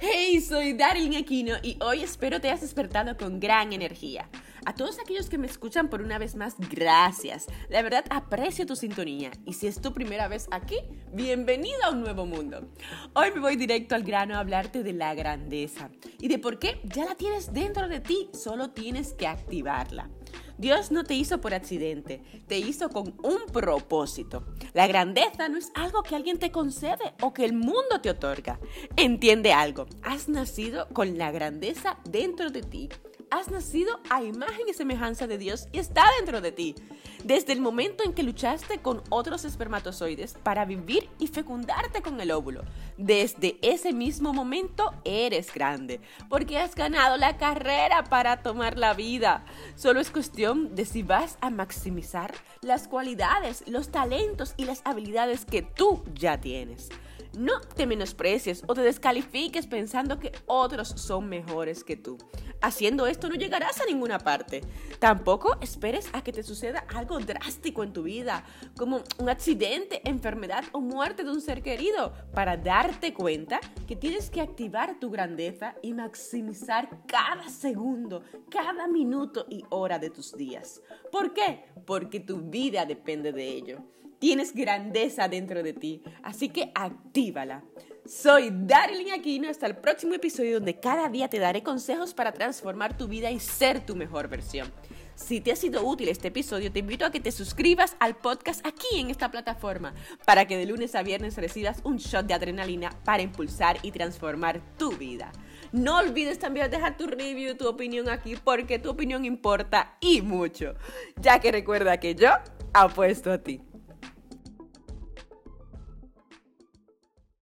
Hey, soy Daryl Aquino y hoy espero te hayas despertado con gran energía. A todos aquellos que me escuchan por una vez más, gracias. La verdad aprecio tu sintonía y si es tu primera vez aquí, bienvenido a un nuevo mundo. Hoy me voy directo al grano a hablarte de la grandeza y de por qué ya la tienes dentro de ti, solo tienes que activarla. Dios no te hizo por accidente, te hizo con un propósito. La grandeza no es algo que alguien te concede o que el mundo te otorga. Entiende algo, has nacido con la grandeza dentro de ti has nacido a imagen y semejanza de Dios y está dentro de ti. Desde el momento en que luchaste con otros espermatozoides para vivir y fecundarte con el óvulo, desde ese mismo momento eres grande, porque has ganado la carrera para tomar la vida. Solo es cuestión de si vas a maximizar las cualidades, los talentos y las habilidades que tú ya tienes. No te menosprecies o te descalifiques pensando que otros son mejores que tú. Haciendo esto no llegarás a ninguna parte. Tampoco esperes a que te suceda algo drástico en tu vida, como un accidente, enfermedad o muerte de un ser querido, para darte cuenta que tienes que activar tu grandeza y maximizar cada segundo, cada minuto y hora de tus días. ¿Por qué? Porque tu vida depende de ello. Tienes grandeza dentro de ti, así que actívala. Soy Darling Aquino, hasta el próximo episodio donde cada día te daré consejos para transformar tu vida y ser tu mejor versión. Si te ha sido útil este episodio, te invito a que te suscribas al podcast aquí en esta plataforma para que de lunes a viernes recibas un shot de adrenalina para impulsar y transformar tu vida. No olvides también dejar tu review, tu opinión aquí, porque tu opinión importa y mucho. Ya que recuerda que yo apuesto a ti.